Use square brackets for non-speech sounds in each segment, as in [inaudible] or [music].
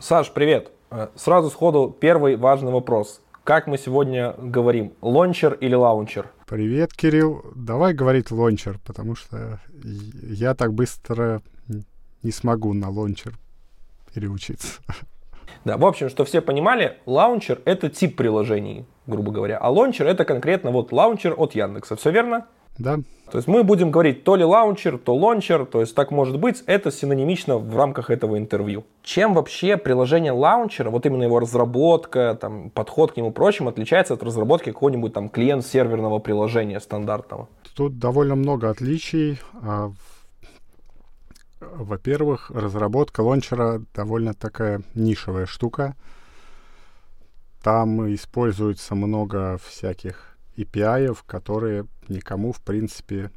Саш, привет. Э, сразу сходу первый важный вопрос. Как мы сегодня говорим, лончер или лаунчер? Привет, Кирилл. Давай говорить лончер, потому что я так быстро не смогу на лончер переучиться. Да, в общем, что все понимали, лаунчер это тип приложений, грубо говоря, а лончер это конкретно вот лаунчер от Яндекса. Все верно? Да. То есть мы будем говорить то ли лаунчер, то лончер, то есть так может быть, это синонимично в рамках этого интервью. Чем вообще приложение лаунчера, вот именно его разработка, там, подход к нему прочим, отличается от разработки какого-нибудь там клиент-серверного приложения стандартного? Тут довольно много отличий. А, во-первых, разработка лончера довольно такая нишевая штука. Там используется много всяких API, которые никому, в принципе,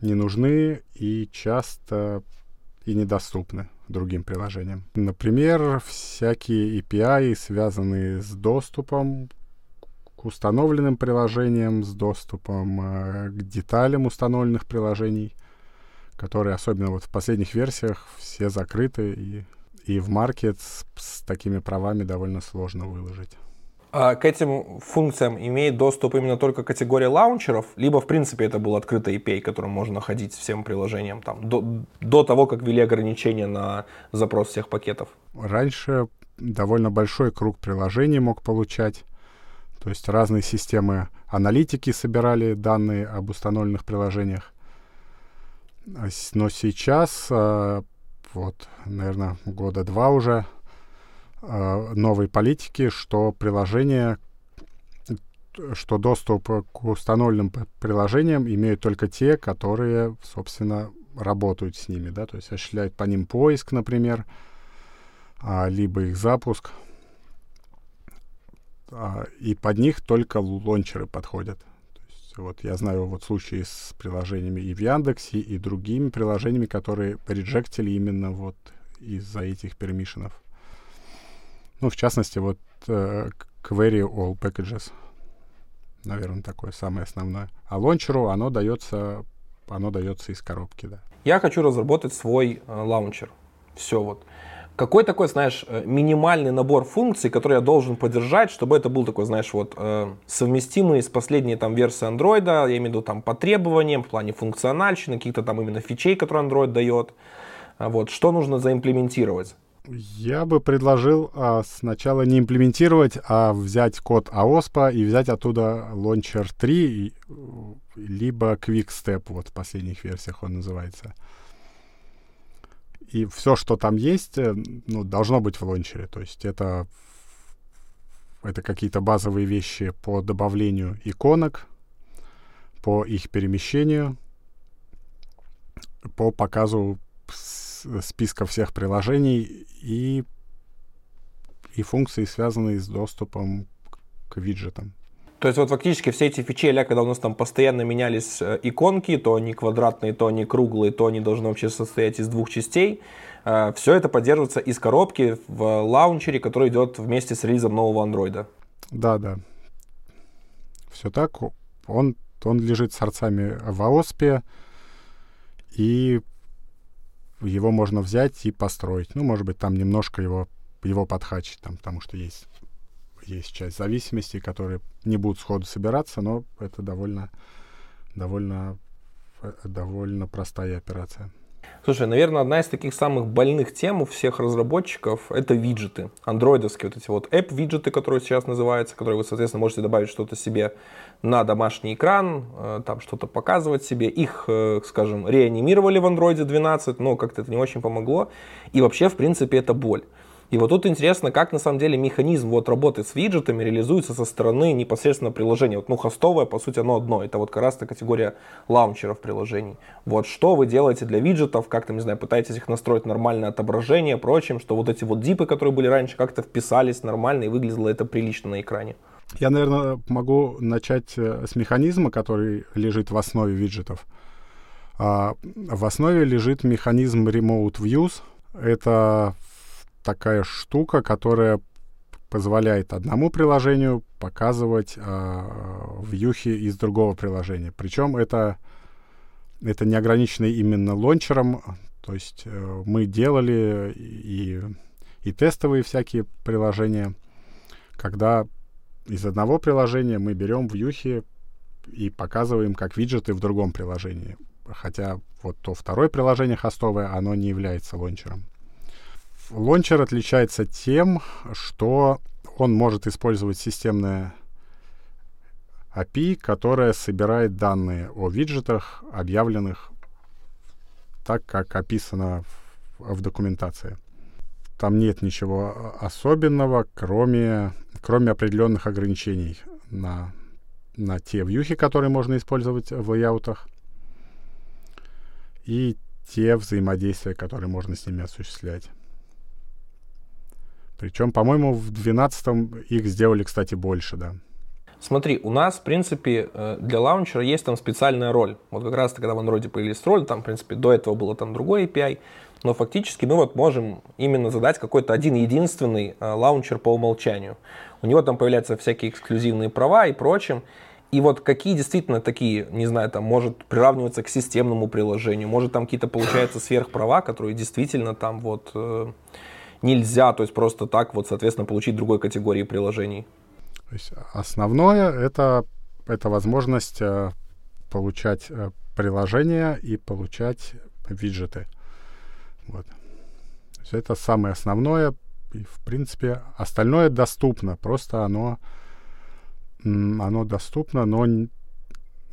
не нужны и часто и недоступны другим приложениям. Например, всякие API, связанные с доступом к установленным приложениям, с доступом э, к деталям установленных приложений, которые, особенно вот в последних версиях, все закрыты, и, и в маркет с, с такими правами довольно сложно выложить. А к этим функциям имеет доступ именно только категория лаунчеров, либо в принципе это был открытый API, которым можно находить всем приложениям там, до, до того, как ввели ограничения на запрос всех пакетов? Раньше довольно большой круг приложений мог получать. То есть разные системы аналитики собирали данные об установленных приложениях. Но сейчас, а, вот, наверное, года два уже, новой политики, что приложение, что доступ к установленным приложениям имеют только те, которые, собственно, работают с ними, да, то есть осуществляют по ним поиск, например, а, либо их запуск, а, и под них только лончеры подходят. То есть, вот я знаю вот случаи с приложениями и в Яндексе, и другими приложениями, которые реджектили именно вот из-за этих пермишенов. Ну, в частности, вот uh, Query All Packages. Наверное, такое самое основное. А лончеру оно дается, оно дается из коробки, да. Я хочу разработать свой э, лаунчер. Все вот. Какой такой, знаешь, э, минимальный набор функций, который я должен поддержать, чтобы это был такой, знаешь, вот э, совместимый с последней там версии Android, я имею в виду там по требованиям, в плане функциональщины, каких-то там именно фичей, которые Android дает. Вот, что нужно заимплементировать? Я бы предложил а, сначала не имплементировать, а взять код AOSP и взять оттуда Launcher 3, либо QuickStep, вот в последних версиях он называется. И все, что там есть, э, ну, должно быть в лончере. То есть это, это какие-то базовые вещи по добавлению иконок, по их перемещению, по показу списка всех приложений и, и функции, связанные с доступом к виджетам. То есть вот фактически все эти фичи, когда у нас там постоянно менялись э, иконки, то они квадратные, то они круглые, то они должны вообще состоять из двух частей, э, все это поддерживается из коробки в лаунчере, который идет вместе с релизом нового андроида. Да, да. Все так. Он, он лежит с арцами в АОСПе, и его можно взять и построить. Ну, может быть, там немножко его, его подхачить, там, потому что есть, есть часть зависимостей, которые не будут сходу собираться, но это довольно, довольно, э, довольно простая операция. Слушай, наверное, одна из таких самых больных тем у всех разработчиков — это виджеты. Андроидовские вот эти вот app-виджеты, которые сейчас называются, которые вы, соответственно, можете добавить что-то себе на домашний экран, э, там что-то показывать себе. Их, э, скажем, реанимировали в Android 12, но как-то это не очень помогло. И вообще, в принципе, это боль. И вот тут интересно, как на самом деле механизм вот работы с виджетами реализуется со стороны непосредственно приложения. Вот, ну, хостовое, по сути, оно одно. Это вот как раз категория лаунчеров приложений. Вот что вы делаете для виджетов, как-то, не знаю, пытаетесь их настроить нормальное отображение, прочим, что вот эти вот дипы, которые были раньше, как-то вписались нормально и выглядело это прилично на экране. Я, наверное, могу начать э, с механизма, который лежит в основе виджетов. А, в основе лежит механизм Remote Views. Это такая штука, которая позволяет одному приложению показывать э, вьюхи из другого приложения. Причем это, это не ограничено именно лончером. То есть э, мы делали и, и тестовые всякие приложения, когда из одного приложения мы берем вьюхи и показываем как виджеты в другом приложении. Хотя вот то второе приложение хостовое, оно не является лончером. Лончер отличается тем, что он может использовать системное API, которая собирает данные о виджетах, объявленных так, как описано в, в документации. Там нет ничего особенного, кроме, кроме определенных ограничений на, на те вьюхи, которые можно использовать в лейаутах, и те взаимодействия, которые можно с ними осуществлять. Причем, по-моему, в 12 их сделали, кстати, больше, да. Смотри, у нас, в принципе, э, для лаунчера есть там специальная роль. Вот как раз когда в Android появились роль, там, в принципе, до этого было там другой API, но фактически мы вот можем именно задать какой-то один единственный э, лаунчер по умолчанию. У него там появляются всякие эксклюзивные права и прочим. И вот какие действительно такие, не знаю, там может приравниваться к системному приложению, может там какие-то получаются сверхправа, которые действительно там вот э, нельзя, то есть просто так вот, соответственно, получить другой категории приложений. То есть основное это, это возможность э, получать э, приложения и получать виджеты. Вот. То есть это самое основное. И, в принципе, остальное доступно. Просто оно, оно доступно, но,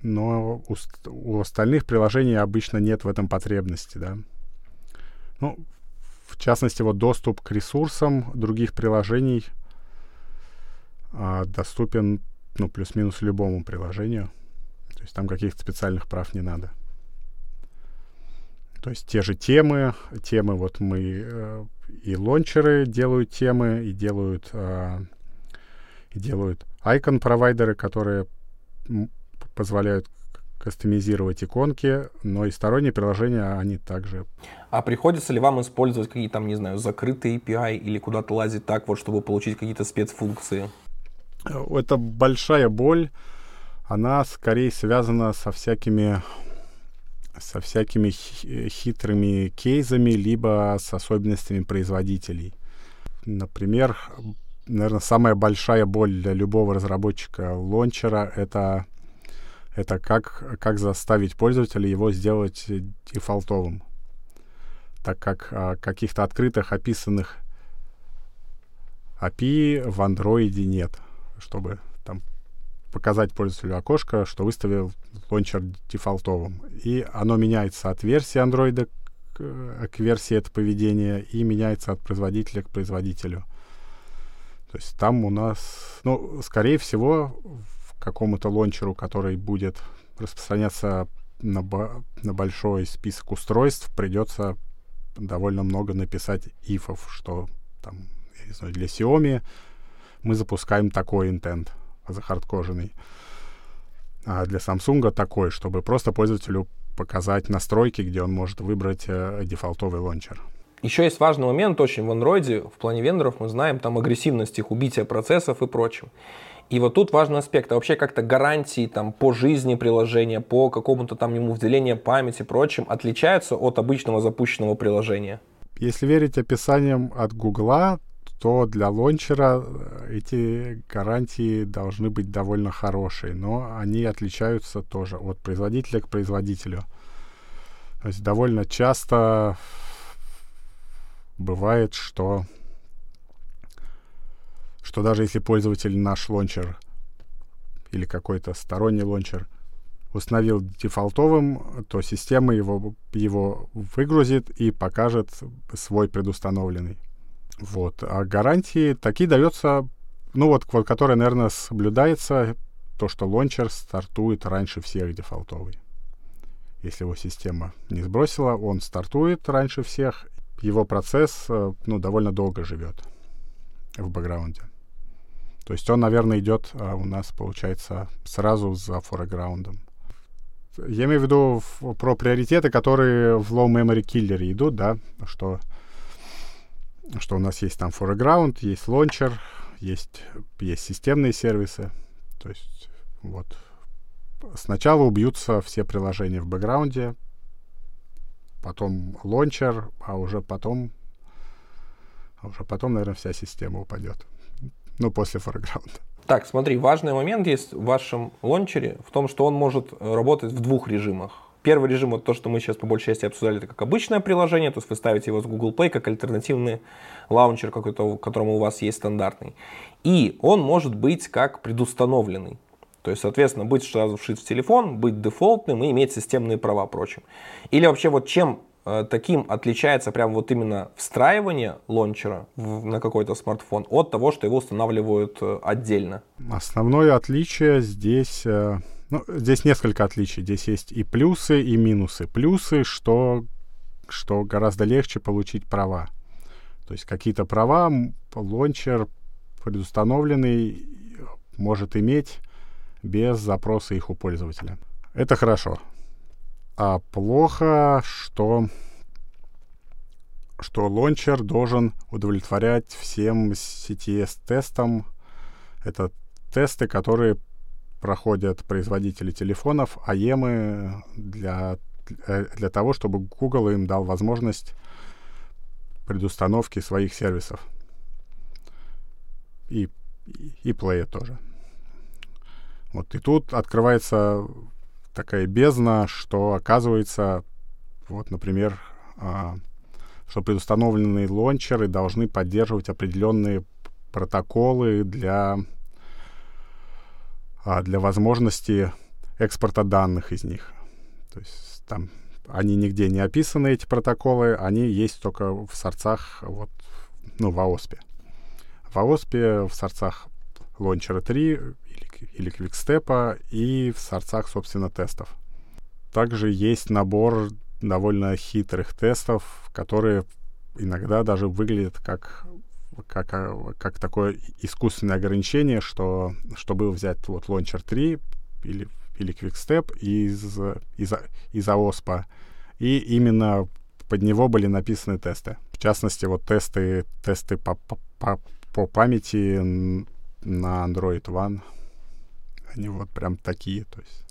но у, у остальных приложений обычно нет в этом потребности. Да? Ну, в частности, вот доступ к ресурсам других приложений а, доступен ну, плюс-минус любому приложению. То есть там каких-то специальных прав не надо. То есть те же темы, темы вот мы э, и лончеры делают темы, и делают, э, делают icon провайдеры, которые позволяют кастомизировать иконки, но и сторонние приложения, они также. А приходится ли вам использовать какие-то там, не знаю, закрытые API или куда-то лазить так вот, чтобы получить какие-то спецфункции? Это большая боль. Она скорее связана со всякими со всякими хитрыми кейсами, либо с особенностями производителей. Например, наверное, самая большая боль для любого разработчика лончера — это это как, как заставить пользователя его сделать дефолтовым. Так как а, каких-то открытых описанных API в андроиде нет, чтобы там показать пользователю окошко, что выставил лончер дефолтовым. И оно меняется от версии андроида к, к версии это поведение и меняется от производителя к производителю. То есть там у нас, ну, скорее всего, какому-то лончеру, который будет распространяться на, на большой список устройств, придется довольно много написать ифов, что там, я не знаю, для Xiaomi мы запускаем такой интент захардкоженный, а для Samsung такой, чтобы просто пользователю показать настройки, где он может выбрать э, дефолтовый лончер. Еще есть важный момент очень в Android, в плане вендоров мы знаем там агрессивность их убития процессов и прочим. И вот тут важный аспект, а вообще как-то гарантии там, по жизни приложения, по какому-то там ему выделению памяти и прочим отличаются от обычного запущенного приложения? Если верить описаниям от Гугла, то для лончера э, эти гарантии должны быть довольно хорошие, но они отличаются тоже от производителя к производителю. То есть довольно часто бывает, что что даже если пользователь наш лончер или какой-то сторонний лончер установил дефолтовым, то система его, его выгрузит и покажет свой предустановленный. Вот. А гарантии такие дается, ну вот, которая, наверное, соблюдается, то, что лончер стартует раньше всех дефолтовый. Если его система не сбросила, он стартует раньше всех, его процесс, э, ну, довольно долго живет в бэкграунде. То есть он, наверное, идет а, у нас, получается, сразу за фореграундом. Я имею в виду в, про приоритеты, которые в low memory killer идут, да, что, что у нас есть там foreground, есть launcher, есть, есть системные сервисы. То есть вот сначала убьются все приложения в бэкграунде, потом launcher, а уже потом а уже потом, наверное, вся система упадет. Ну, после форграунда. Так, смотри, важный момент есть в вашем лончере в том, что он может работать в двух режимах. Первый режим, вот то, что мы сейчас по большей части обсуждали, это как обычное приложение, то есть вы ставите его с Google Play как альтернативный лаунчер, какой-то, которому у вас есть стандартный. И он может быть как предустановленный. То есть, соответственно, быть сразу вшит в телефон, быть дефолтным и иметь системные права прочим. Или вообще вот чем э, таким отличается прям вот именно встраивание лончера в, на какой-то смартфон от того, что его устанавливают э, отдельно? Основное отличие здесь э, ну, здесь несколько отличий. Здесь есть и плюсы, и минусы. Плюсы, что, что гораздо легче получить права. То есть какие-то права лончер предустановленный может иметь без запроса их у пользователя. Это хорошо. А плохо, что что лончер должен удовлетворять всем CTS-тестам. Это тесты, которые проходят производители телефонов, АЕМы для, для того, чтобы Google им дал возможность предустановки своих сервисов. И, и Play тоже. Вот и тут открывается такая бездна, что оказывается, вот, например, а, что предустановленные лончеры должны поддерживать определенные протоколы для а, для возможности экспорта данных из них. То есть там они нигде не описаны, эти протоколы, они есть только в сорцах, вот, ну, в АОСПе. В АОСПе, в сорцах Launcher 3 или, или QuickStep и в сорцах, собственно, тестов. Также есть набор довольно хитрых тестов, которые иногда даже выглядят как как, а, как такое искусственное ограничение, что чтобы взять вот Launcher 3 или, или QuickStep из, из, из AOSP, и именно под него были написаны тесты. В частности, вот тесты, тесты по, по, по памяти на Android One, они вот прям такие, то есть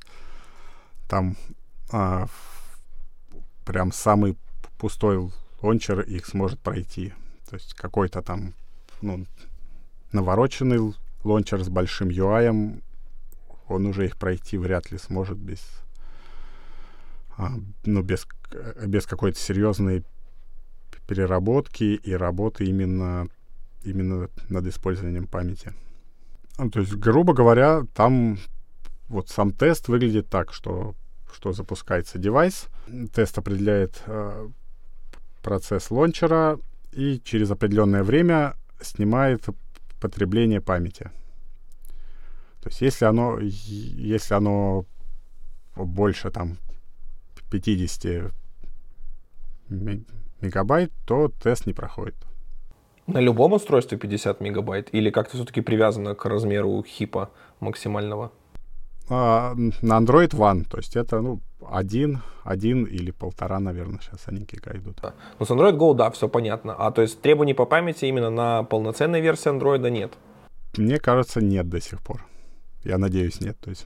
там а, прям самый пустой лончер их сможет пройти. То есть какой-то там ну, навороченный лончер с большим UI, он уже их пройти вряд ли сможет без, а, ну, без, без какой-то серьезной переработки и работы именно, именно над использованием памяти. Ну, то есть, грубо говоря, там вот сам тест выглядит так, что, что запускается девайс, тест определяет э, процесс лончера, и через определенное время снимает потребление памяти. То есть если оно, если оно больше там 50 мегабайт, то тест не проходит. На любом устройстве 50 мегабайт или как-то все-таки привязано к размеру хипа максимального? А, на Android One, то есть это ну, один, один или полтора, наверное, сейчас они кика идут. Да. Ну, с Android Go, да, все понятно. А то есть требований по памяти именно на полноценной версии Android нет? Мне кажется, нет до сих пор. Я надеюсь, нет. То есть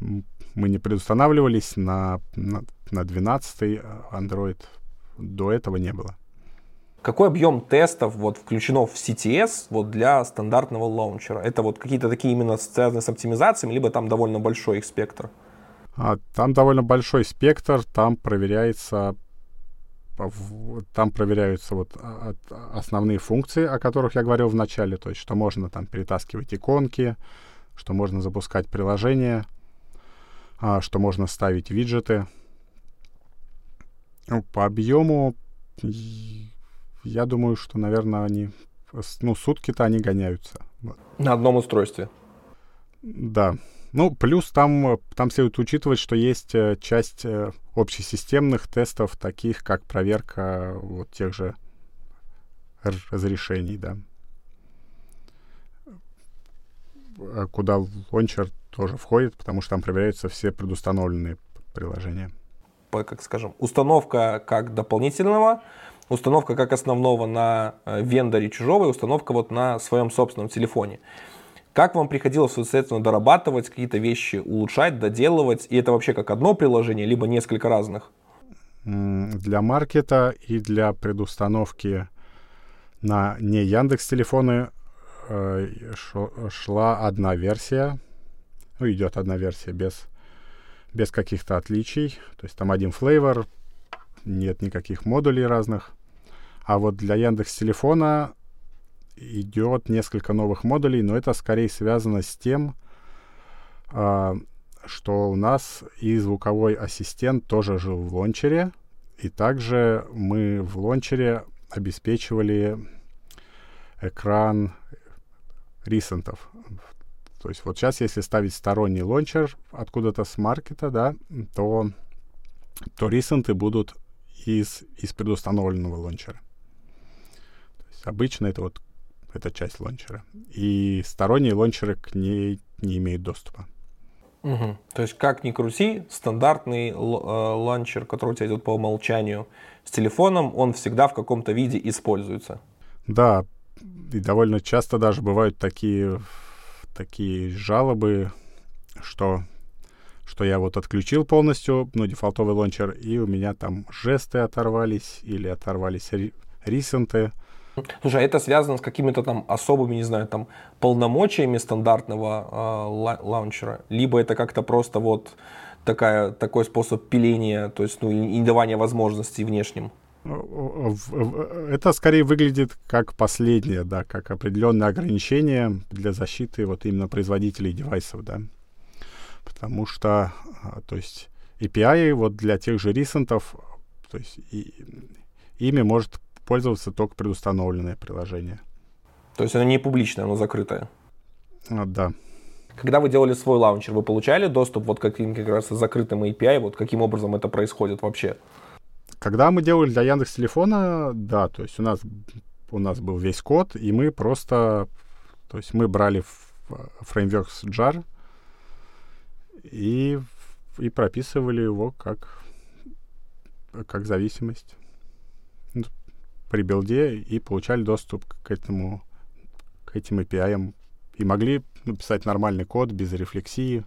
мы не предустанавливались на, на, на 12 Android. До этого не было. Какой объем тестов вот включено в CTS вот для стандартного лаунчера? Это вот какие-то такие именно связанные с оптимизациями, либо там довольно большой их спектр? А, там довольно большой спектр, там проверяется там проверяются вот основные функции, о которых я говорил в начале, то есть что можно там перетаскивать иконки, что можно запускать приложения, а, что можно ставить виджеты. Ну, по объему я думаю, что, наверное, они ну, сутки-то они гоняются. На одном устройстве? Да. Ну, плюс там, там следует учитывать, что есть э, часть э, общесистемных тестов, таких как проверка вот тех же разрешений, да. Э, куда лончер тоже входит, потому что там проверяются все предустановленные приложения. По, как скажем, установка как дополнительного, установка как основного на вендоре чужого и установка вот на своем собственном телефоне. Как вам приходилось, соответственно, дорабатывать какие-то вещи, улучшать, доделывать? И это вообще как одно приложение, либо несколько разных? Для маркета и для предустановки На не Яндекс телефоны э, шла одна версия, ну, идет одна версия без, без каких-то отличий. То есть там один флейвор, нет никаких модулей разных. А вот для Яндекс телефона идет несколько новых модулей, но это скорее связано с тем, э, что у нас и звуковой ассистент тоже жил в лончере, и также мы в лончере обеспечивали экран ресентов. То есть вот сейчас, если ставить сторонний лончер откуда-то с маркета, да, то, то ресенты будут из, из предустановленного лончера. То есть обычно это вот эта часть лончера. И сторонние лончеры к ней не имеют доступа. Угу. То есть, как ни крути, стандартный э, ланчер, который у тебя идет по умолчанию с телефоном, он всегда в каком-то виде используется. Да, и довольно часто даже бывают такие, такие жалобы, что, что я вот отключил полностью, ну, дефолтовый лончер, и у меня там жесты оторвались или оторвались ресенты. Слушай, а это связано с какими-то там особыми, не знаю, там полномочиями стандартного э, лаунчера, либо это как-то просто вот такая, такой способ пиления, то есть ну, и не давания возможностей внешним? Это скорее выглядит как последнее, да, как определенное ограничение для защиты вот именно производителей девайсов, да. Потому что, а, то есть, API вот для тех же ресентов, то есть, и, ими может пользоваться только предустановленное приложение. То есть оно не публичное, оно закрытое? А, да. Когда вы делали свой лаунчер, вы получали доступ вот к каким как раз закрытым API? Вот каким образом это происходит вообще? Когда мы делали для Яндекс Телефона, да, то есть у нас у нас был весь код, и мы просто, то есть мы брали фреймворк jar и и прописывали его как как зависимость при билде и получали доступ к этому к этим API и могли написать нормальный код без рефлексии.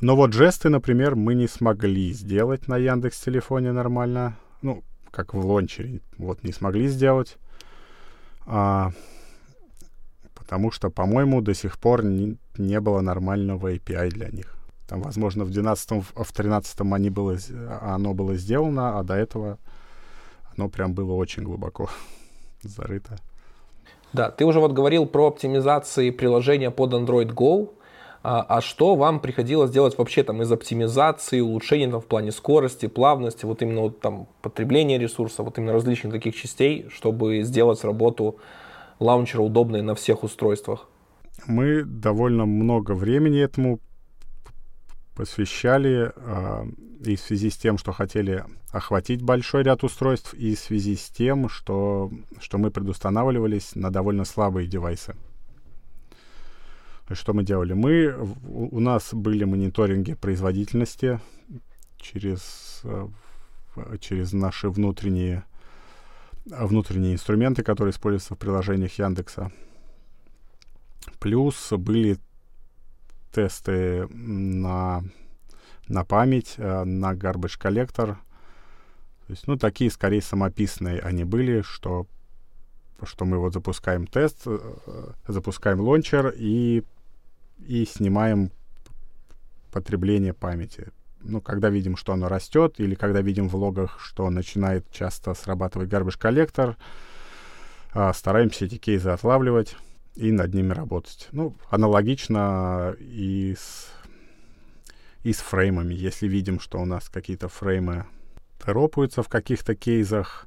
Но вот жесты, например, мы не смогли сделать на Яндекс телефоне нормально. Ну, как в лончере. Вот не смогли сделать. А, потому что, по-моему, до сих пор не, не было нормального API для них. Там, возможно, в 12 в 13 они было, оно было сделано, а до этого оно прям было очень глубоко [laughs] зарыто. Да, ты уже вот говорил про оптимизации приложения под Android Go. А, а что вам приходилось делать вообще там из оптимизации, улучшений там, в плане скорости, плавности, вот именно вот, там потребления ресурсов, вот именно различных таких частей, чтобы сделать работу лаунчера удобной на всех устройствах? Мы довольно много времени этому посвящали э, и в связи с тем, что хотели охватить большой ряд устройств, и в связи с тем, что, что мы предустанавливались на довольно слабые девайсы. Что мы делали? Мы, у, у нас были мониторинги производительности через, э, через наши внутренние, внутренние инструменты, которые используются в приложениях Яндекса. Плюс были тесты на, на память, э, на garbage коллектор. То есть, ну, такие скорее самописные они были, что, что мы вот запускаем тест, э, запускаем лончер и, и снимаем потребление памяти. Ну, когда видим, что оно растет, или когда видим в логах, что начинает часто срабатывать garbage коллектор, э, стараемся эти кейсы отлавливать и над ними работать. Ну, аналогично и с, и с фреймами. Если видим, что у нас какие-то фреймы торопаются в каких-то кейсах,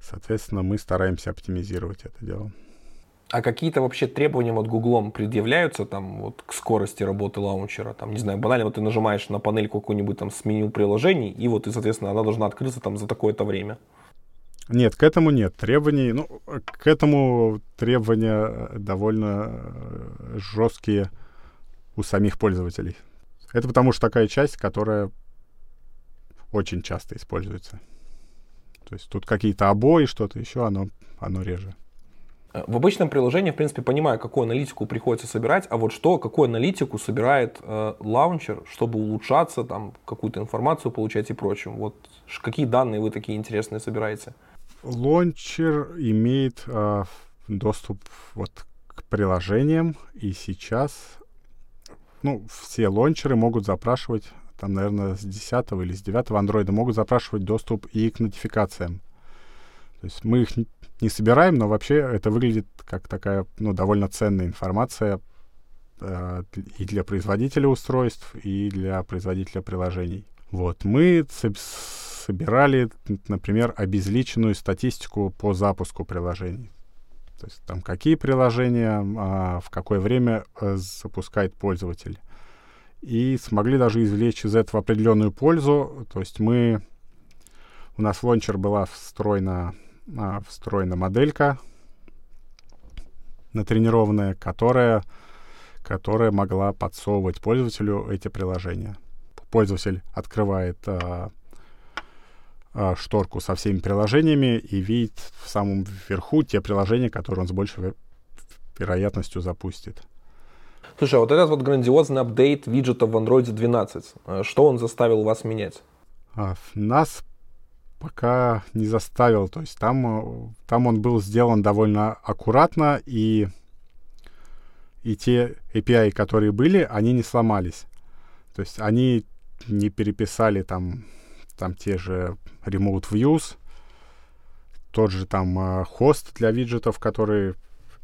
соответственно, мы стараемся оптимизировать это дело. А какие-то вообще требования вот Гуглом предъявляются там вот к скорости работы лаунчера? Там, не знаю, банально вот ты нажимаешь на панельку какую-нибудь там с меню приложений, и вот, и, соответственно, она должна открыться там за такое-то время. Нет, к этому нет требований. Ну, к этому требования довольно э, жесткие у самих пользователей. Это потому что такая часть, которая очень часто используется. То есть тут какие-то обои, что-то еще, оно, оно реже. В обычном приложении, в принципе, понимаю, какую аналитику приходится собирать, а вот что, какую аналитику собирает э, лаунчер, чтобы улучшаться, там, какую-то информацию получать и прочим. Вот какие данные вы такие интересные собираете? Лончер имеет э, доступ вот к приложениям, и сейчас ну, все лончеры могут запрашивать, там, наверное, с 10 или с 9 андроида могут запрашивать доступ и к нотификациям. То есть мы их не собираем, но вообще это выглядит как такая, ну, довольно ценная информация э, и для производителя устройств, и для производителя приложений. Вот, мы собирали, например, обезличенную статистику по запуску приложений. То есть там какие приложения, а, в какое время а, запускает пользователь. И смогли даже извлечь из этого определенную пользу. То есть мы... У нас лончер была встроена, а, встроена моделька натренированная, которая, которая могла подсовывать пользователю эти приложения. Пользователь открывает а, шторку со всеми приложениями и видит в самом верху те приложения, которые он с большей вероятностью запустит. Слушай, а вот этот вот грандиозный апдейт виджетов в Android 12, э, что он заставил вас менять? А, нас пока не заставил. То есть там, э, там он был сделан довольно аккуратно, и, и те API, которые были, они не сломались. То есть они не переписали там, там те же Remote Views, тот же там э, хост для виджетов, который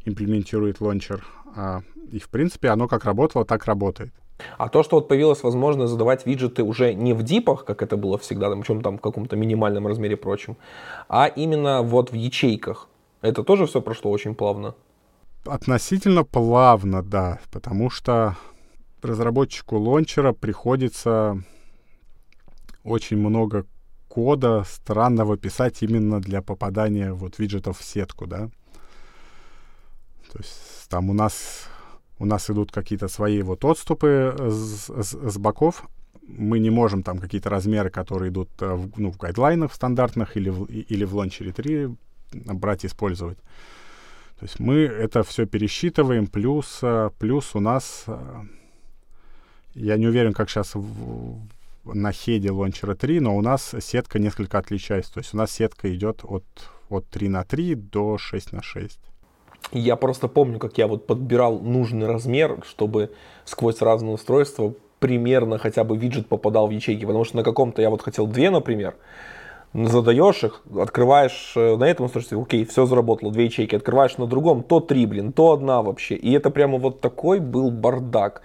имплементирует лончер. А, и, в принципе, оно как работало, так работает. А то, что вот появилась возможность задавать виджеты уже не в дипах, как это было всегда, там, чем там в каком-то минимальном размере прочим, а именно вот в ячейках. Это тоже все прошло очень плавно? Относительно плавно, да, потому что разработчику лончера приходится очень много кода странного писать именно для попадания вот виджетов в сетку, да. То есть там у нас у нас идут какие-то свои вот отступы с, с, с боков. Мы не можем там какие-то размеры, которые идут э, в, ну, в гайдлайнах стандартных или в, или в лончере 3 брать и использовать. То есть мы это все пересчитываем, плюс, э, плюс у нас, э, я не уверен, как сейчас в, на хеде лончера 3, но у нас сетка несколько отличается. То есть у нас сетка идет от, от 3 на 3 до 6 на 6. Я просто помню, как я вот подбирал нужный размер, чтобы сквозь разные устройства примерно хотя бы виджет попадал в ячейки. Потому что на каком-то я вот хотел две, например, задаешь их, открываешь э, на этом устройстве, окей, все заработало, две ячейки, открываешь на другом, то три, блин, то одна вообще. И это прямо вот такой был бардак.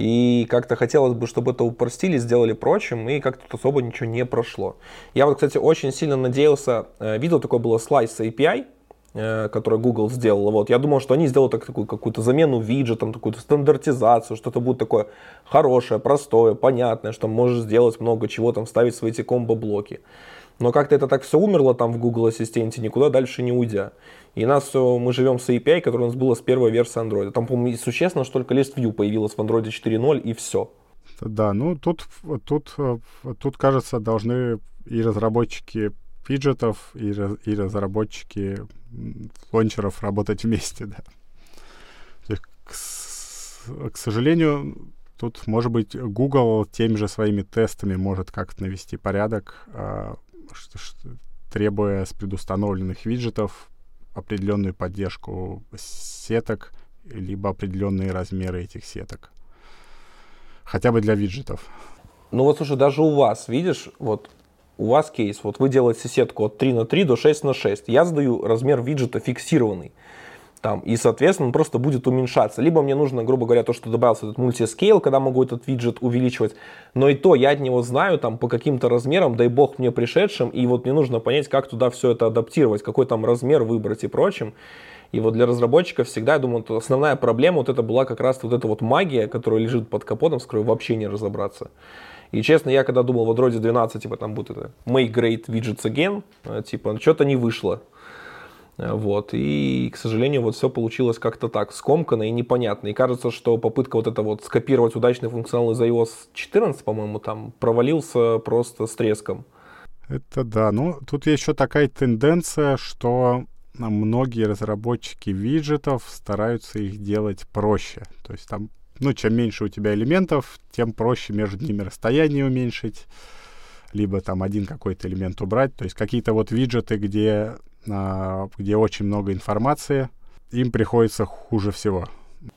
И как-то хотелось бы, чтобы это упростили, сделали прочим, и как-то особо ничего не прошло. Я вот, кстати, очень сильно надеялся, э, видел такое было слайс API, э, который Google сделал. Вот. Я думал, что они сделают так, такую какую-то замену виджетом, какую-то стандартизацию, что-то будет такое хорошее, простое, понятное, что можешь сделать много чего, там, вставить свои эти комбо-блоки. Но как-то это так все умерло там в Google Ассистенте, никуда дальше не уйдя. И нас мы живем с API, которая у нас была с первой версии Android. Там, по-моему, существенно, что только List View появилась в Android 4.0 и все. Да, ну тут, тут, тут, кажется, должны и разработчики виджетов, и, и разработчики лончеров работать вместе, да. К, к сожалению, тут, может быть, Google теми же своими тестами может как-то навести порядок, а, требуя с предустановленных виджетов определенную поддержку сеток, либо определенные размеры этих сеток. Хотя бы для виджетов. Ну вот слушай, даже у вас, видишь, вот у вас кейс, вот вы делаете сетку от 3 на 3 до 6 на 6. Я задаю размер виджета фиксированный. Там, и, соответственно, он просто будет уменьшаться. Либо мне нужно, грубо говоря, то, что добавился этот мультискейл, когда могу этот виджет увеличивать. Но и то я от него знаю там по каким-то размерам, дай бог мне пришедшим, и вот мне нужно понять, как туда все это адаптировать, какой там размер выбрать и прочим. И вот для разработчиков всегда, я думаю, основная проблема вот это была как раз вот эта вот магия, которая лежит под капотом, с которой вообще не разобраться. И честно, я когда думал в Android 12, типа там будет это make great widgets again, э, типа что-то не вышло. Вот. И, к сожалению, вот все получилось как-то так, скомканно и непонятно. И кажется, что попытка вот это вот скопировать удачный функционал из iOS 14, по-моему, там провалился просто с треском. Это да. Ну, тут еще такая тенденция, что многие разработчики виджетов стараются их делать проще. То есть там, ну, чем меньше у тебя элементов, тем проще между ними расстояние уменьшить, либо там один какой-то элемент убрать. То есть какие-то вот виджеты, где где очень много информации, им приходится хуже всего.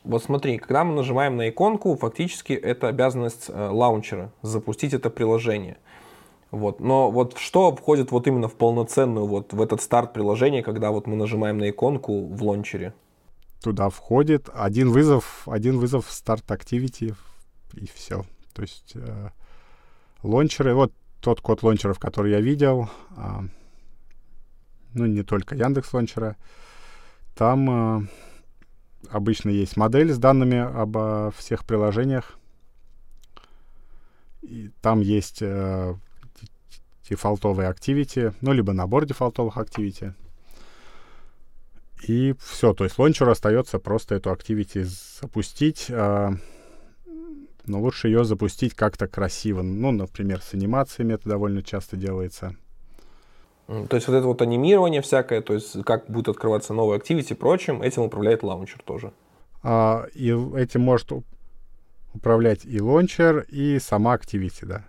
Вот смотри, когда мы нажимаем на иконку, фактически это обязанность э, лаунчера запустить это приложение. Вот. Но вот что входит вот именно в полноценную, вот в этот старт приложения, когда вот мы нажимаем на иконку в лончере? Туда входит один вызов, один вызов старт activity и все. То есть э, лончеры, вот тот код лончеров, который я видел, э, ну не только Яндекс лончера, там э, обычно есть модель с данными обо всех приложениях. И там есть э, дефолтовые activity, ну, либо набор дефолтовых activity. И все, то есть лончеру остается просто эту activity запустить, э, но лучше ее запустить как-то красиво. Ну, например, с анимациями это довольно часто делается. То есть вот это вот анимирование всякое, то есть как будет открываться новый activity и прочим, этим управляет лаунчер тоже. А, и этим может управлять и лаунчер, и сама activity, да.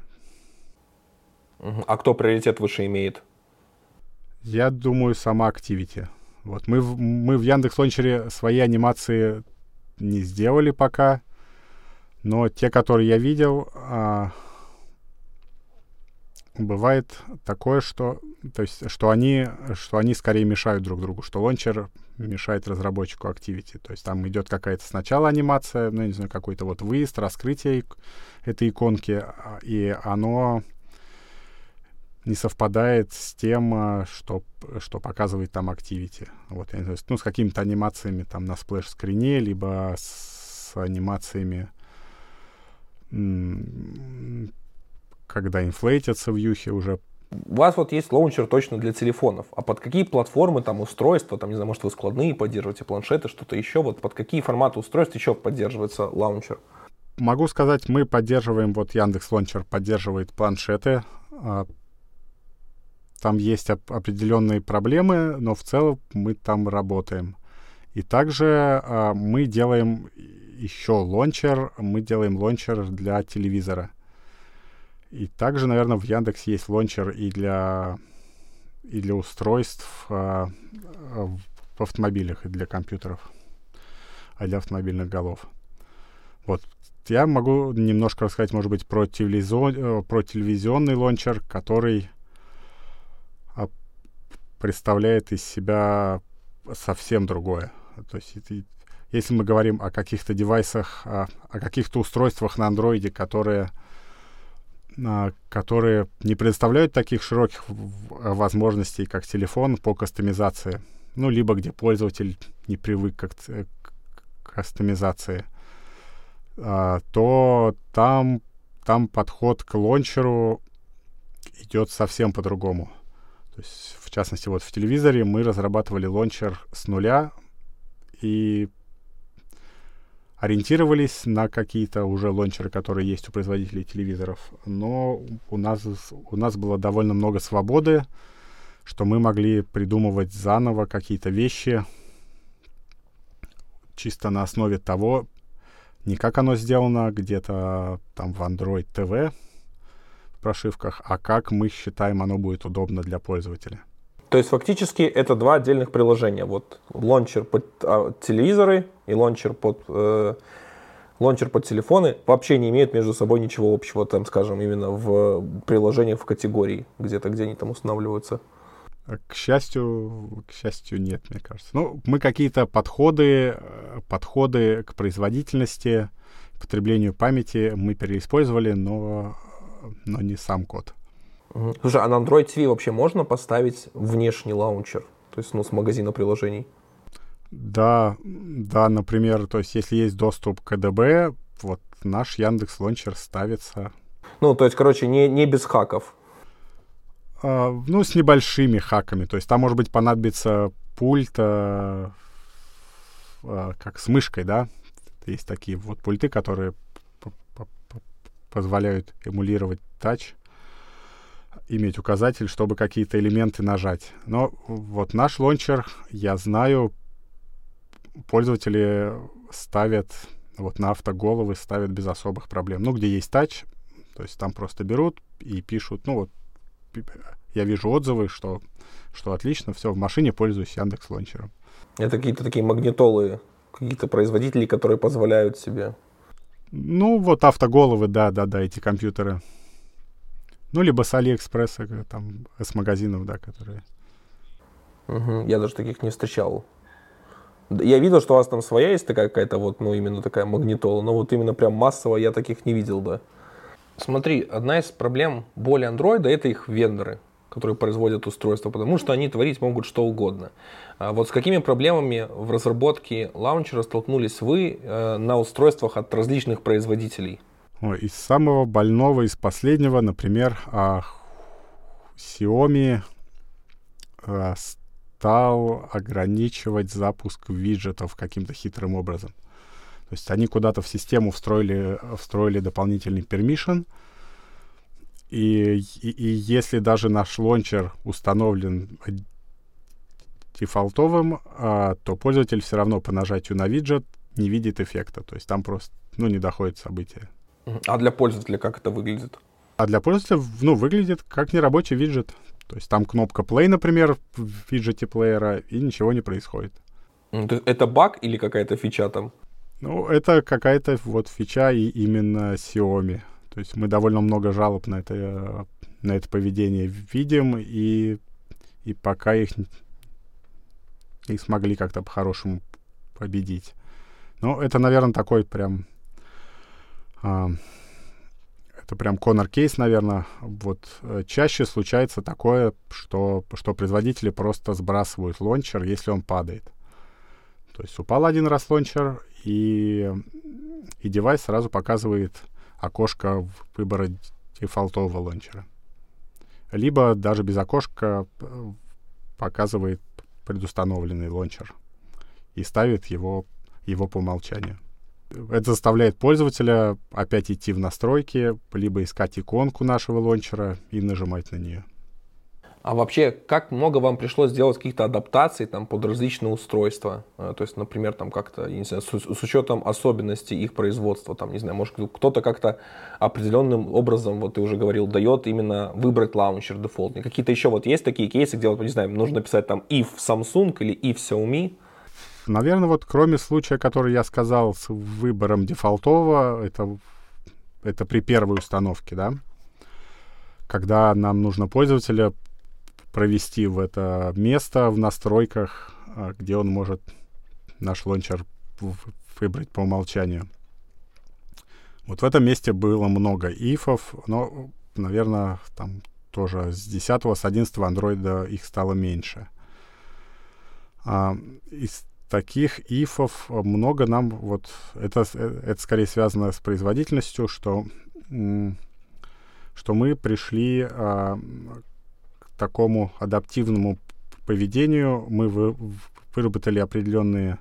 А кто приоритет выше имеет? Я думаю, сама activity. Вот мы, в, мы в Яндекс Лончере свои анимации не сделали пока, но те, которые я видел, а, бывает такое, что, то есть, что они, что они скорее мешают друг другу, что лончер мешает разработчику Activity. То есть там идет какая-то сначала анимация, ну, не знаю, какой-то вот выезд, раскрытие этой иконки, а, и оно не совпадает с тем, а, что, что показывает там Activity. Вот, я не знаю, ну, с какими-то анимациями там на сплэш-скрине, либо с анимациями когда инфлейтятся вьюхи уже. У вас вот есть лаунчер точно для телефонов, а под какие платформы, там, устройства, там, не знаю, может, вы складные поддерживаете, планшеты, что-то еще, вот под какие форматы устройств еще поддерживается лаунчер? Могу сказать, мы поддерживаем, вот Яндекс Лаунчер поддерживает планшеты, а, там есть определенные проблемы, но в целом мы там работаем. И также а, мы делаем еще лончер, мы делаем лончер для телевизора. И также, наверное, в Яндекс есть лончер и для, и для устройств а, в автомобилях, и для компьютеров, а для автомобильных голов. Вот. Я могу немножко рассказать, может быть, про, телевизион, э, про телевизионный лончер, который а, представляет из себя совсем другое. То есть, если мы говорим о каких-то девайсах, о, о каких-то устройствах на андроиде, которые которые не предоставляют таких широких возможностей, как телефон по кастомизации. Ну, либо где пользователь не привык к, к кастомизации, а, то там, там подход к лончеру идет совсем по-другому. То есть, в частности, вот в телевизоре мы разрабатывали лончер с нуля, и ориентировались на какие-то уже лончеры, которые есть у производителей телевизоров, но у нас, у нас было довольно много свободы, что мы могли придумывать заново какие-то вещи чисто на основе того, не как оно сделано где-то там в Android TV прошивках, а как мы считаем оно будет удобно для пользователя. То есть фактически это два отдельных приложения. Вот лончер под а, телевизоры и лончер под э, лончер под телефоны вообще не имеют между собой ничего общего, там, скажем, именно в приложениях в категории где-то, где они там устанавливаются. К счастью, к счастью, нет, мне кажется. Ну, мы какие-то подходы, э, подходы к производительности, потреблению памяти мы переиспользовали, но, но не сам код. Слушай, а на Android TV вообще можно поставить внешний лаунчер? То есть, ну, с магазина приложений? Да, да, например, то есть, если есть доступ к ADB, вот наш Яндекс Лаунчер ставится. Ну, то есть, короче, не, не без хаков. А, ну, с небольшими хаками. То есть, там, может быть, понадобится пульт, а, а, как с мышкой, да? Есть такие вот пульты, которые позволяют эмулировать тач иметь указатель, чтобы какие-то элементы нажать. Но вот наш лончер, я знаю, пользователи ставят вот на автоголовы ставят без особых проблем. Ну, где есть тач, то есть там просто берут и пишут, ну вот я вижу отзывы, что, что отлично, все, в машине пользуюсь Яндекс Лончером. Это какие-то такие магнитолы, какие-то производители, которые позволяют себе. Ну, вот автоголовы, да, да, да, эти компьютеры. Ну, либо с Алиэкспресса, э, там, с магазинов, да, которые. Угу, я даже таких не встречал. Я видел, что у вас там своя есть такая какая-то вот, ну, именно такая магнитола, но вот именно прям массово я таких не видел, да. Смотри, одна из проблем боли андроида это их вендоры, которые производят устройства, потому что они творить могут что угодно. А вот с какими проблемами в разработке лаунчера столкнулись вы э, на устройствах от различных производителей? Из самого больного, из последнего, например, а, Xiaomi а, стал ограничивать запуск виджетов каким-то хитрым образом. То есть они куда-то в систему встроили, встроили дополнительный permission, и, и, и если даже наш лончер установлен дефолтовым, а, то пользователь все равно по нажатию на виджет не видит эффекта. То есть там просто ну, не доходит события. А для пользователя как это выглядит? А для пользователя, ну, выглядит как нерабочий виджет. То есть там кнопка play, например, в виджете плеера, и ничего не происходит. Это баг или какая-то фича там? Ну, это какая-то вот фича и именно Xiaomi. То есть мы довольно много жалоб на это, на это поведение видим, и, и пока их и смогли как-то по-хорошему победить. Ну, это, наверное, такой прям... Это прям Конор Кейс, наверное. Вот э, чаще случается такое, что, что производители просто сбрасывают лончер, если он падает. То есть упал один раз лончер, и, и девайс сразу показывает окошко выбора дефолтового лончера. Либо даже без окошка э, показывает предустановленный лончер и ставит его, его по умолчанию. Это заставляет пользователя опять идти в настройки, либо искать иконку нашего лончера и нажимать на нее. А вообще, как много вам пришлось сделать каких-то адаптаций там, под различные устройства? Э, то есть, например, там как-то, не знаю, с, с учетом особенностей их производства, там, не знаю, может, кто-то как-то определенным образом, вот ты уже говорил, дает именно выбрать лаунчер дефолтный. Какие-то еще вот есть такие кейсы, где, вот, не знаю, нужно писать там if Samsung или if Xiaomi? Наверное, вот кроме случая, который я сказал с выбором дефолтового, это, это при первой установке, да, когда нам нужно пользователя провести в это место в настройках, а, где он может наш лончер выбрать по умолчанию. Вот в этом месте было много ифов, но, наверное, там тоже с 10 с 11 андроида их стало меньше. А, из таких ифов много нам вот это это скорее связано с производительностью, что что мы пришли а, такому адаптивному поведению мы вы, выработали определенные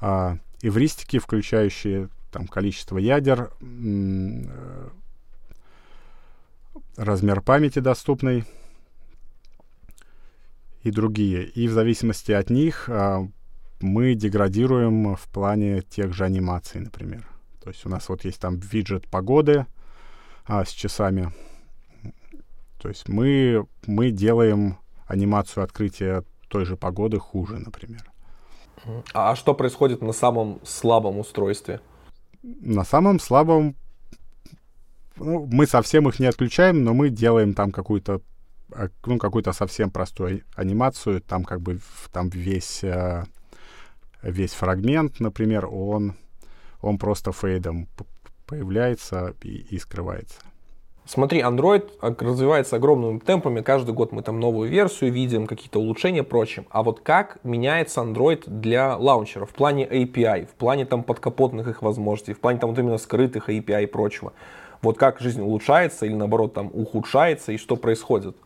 а, эвристики, включающие там количество ядер, размер памяти доступный и другие. И в зависимости от них а, мы деградируем в плане тех же анимаций, например. То есть у нас вот есть там виджет погоды а, с часами, то есть мы, мы делаем анимацию открытия той же погоды хуже, например. А что происходит на самом слабом устройстве? На самом слабом ну, мы совсем их не отключаем, но мы делаем там какую-то а, ну, какую-то совсем простую анимацию, там как бы там весь, э, весь фрагмент, например, он, он просто фейдом появляется и, и скрывается. Смотри, Android развивается огромными темпами, каждый год мы там новую версию видим, какие-то улучшения и прочим. А вот как меняется Android для лаунчера в плане API, в плане там подкапотных их возможностей, в плане там вот именно скрытых API и прочего? Вот как жизнь улучшается или наоборот там ухудшается и что происходит?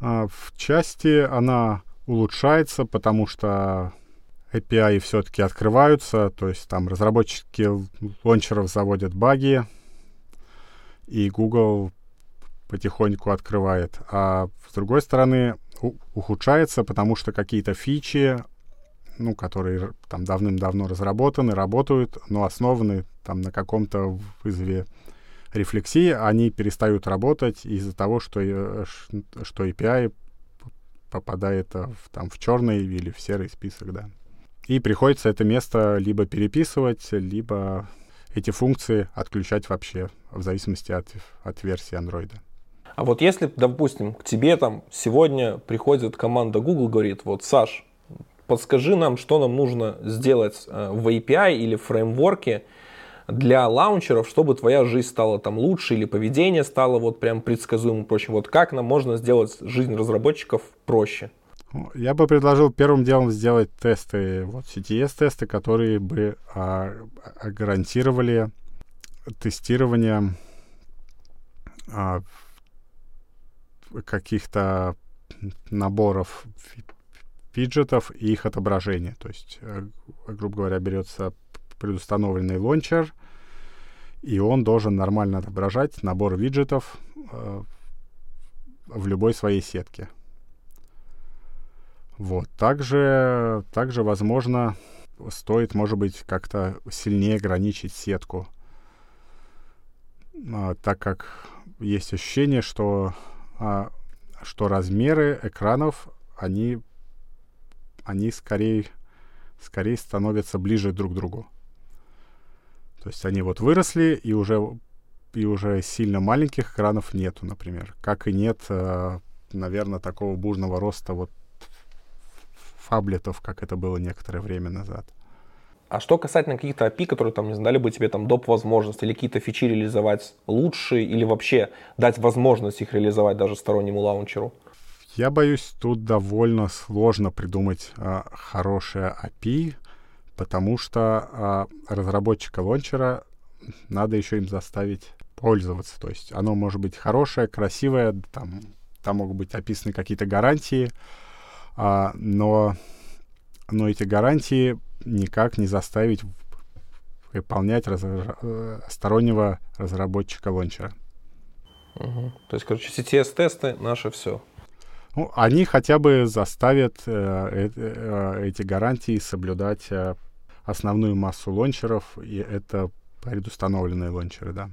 А, в части она улучшается, потому что API все-таки открываются, то есть там разработчики лончеров заводят баги, и Google потихоньку открывает. А с другой стороны, ухудшается, потому что какие-то фичи, ну, которые там давным-давно разработаны, работают, но основаны там на каком-то вызове рефлексии, они перестают работать из-за того, что, э, что API попадает в, там, в черный или в серый список, да. И приходится это место либо переписывать, либо эти функции отключать вообще, в зависимости от, от версии Android. А вот если, допустим, к тебе там сегодня приходит команда Google, говорит, вот, Саш, подскажи нам, что нам нужно сделать э, в API или в фреймворке для лаунчеров, чтобы твоя жизнь стала там лучше или поведение стало вот прям предсказуемым проще. Вот как нам можно сделать жизнь разработчиков проще? Я бы предложил первым делом сделать тесты, вот CTS-тесты, которые бы а, а, гарантировали тестирование а, каких-то наборов виджетов и их отображения. То есть, э, грубо говоря, берется предустановленный лончер, и он должен нормально отображать набор виджетов э, в любой своей сетке. Вот. Также, также, возможно, стоит, может быть, как-то сильнее ограничить сетку, а, так как есть ощущение, что, а, что размеры экранов, они, они скорее, скорее становятся ближе друг к другу. То есть они вот выросли, и уже, и уже сильно маленьких экранов нету, например. Как и нет, э, наверное, такого бурного роста вот фаблетов, как это было некоторое время назад. А что касательно каких-то API, которые там, не знаю, дали бы тебе там доп. возможности или какие-то фичи реализовать лучше, или вообще дать возможность их реализовать даже стороннему лаунчеру? Я боюсь, тут довольно сложно придумать а, хорошее API, потому что а, разработчика лончера надо еще им заставить пользоваться. То есть оно может быть хорошее, красивое, там, там могут быть описаны какие-то гарантии, а, но, но эти гарантии никак не заставить выполнять раз, э, стороннего разработчика лончера. Угу. То есть, короче, CTS-тесты наше все. Ну, они хотя бы заставят э, э, э, эти гарантии соблюдать э, основную массу лончеров, и это предустановленные лончеры, да.